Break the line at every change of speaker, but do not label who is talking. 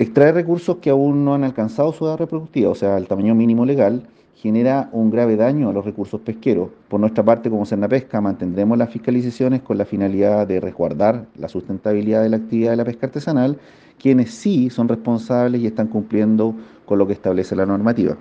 Extraer recursos que aún no han alcanzado su edad reproductiva, o sea, el tamaño mínimo legal, genera un grave daño a los recursos pesqueros. Por nuestra parte, como Cerna Pesca, mantendremos las fiscalizaciones con la finalidad de resguardar la sustentabilidad de la actividad de la pesca artesanal, quienes sí son responsables y están cumpliendo con lo que establece la normativa.